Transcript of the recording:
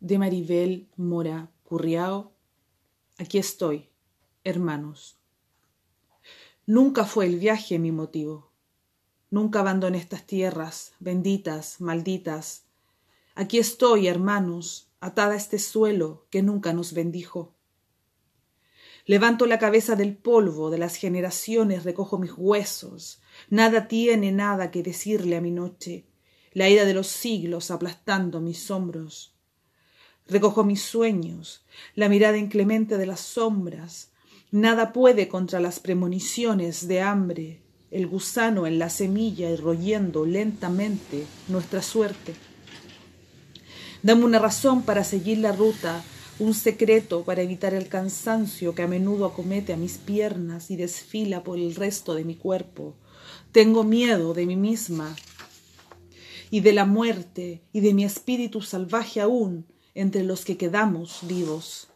de Maribel Mora Curriao. Aquí estoy, hermanos. Nunca fue el viaje mi motivo. Nunca abandoné estas tierras, benditas, malditas. Aquí estoy, hermanos, atada a este suelo que nunca nos bendijo. Levanto la cabeza del polvo de las generaciones, recojo mis huesos. Nada tiene nada que decirle a mi noche, la ira de los siglos aplastando mis hombros. Recojo mis sueños, la mirada inclemente de las sombras. Nada puede contra las premoniciones de hambre, el gusano en la semilla y royendo lentamente nuestra suerte. Dame una razón para seguir la ruta, un secreto para evitar el cansancio que a menudo acomete a mis piernas y desfila por el resto de mi cuerpo. Tengo miedo de mí misma y de la muerte y de mi espíritu salvaje aún entre los que quedamos vivos.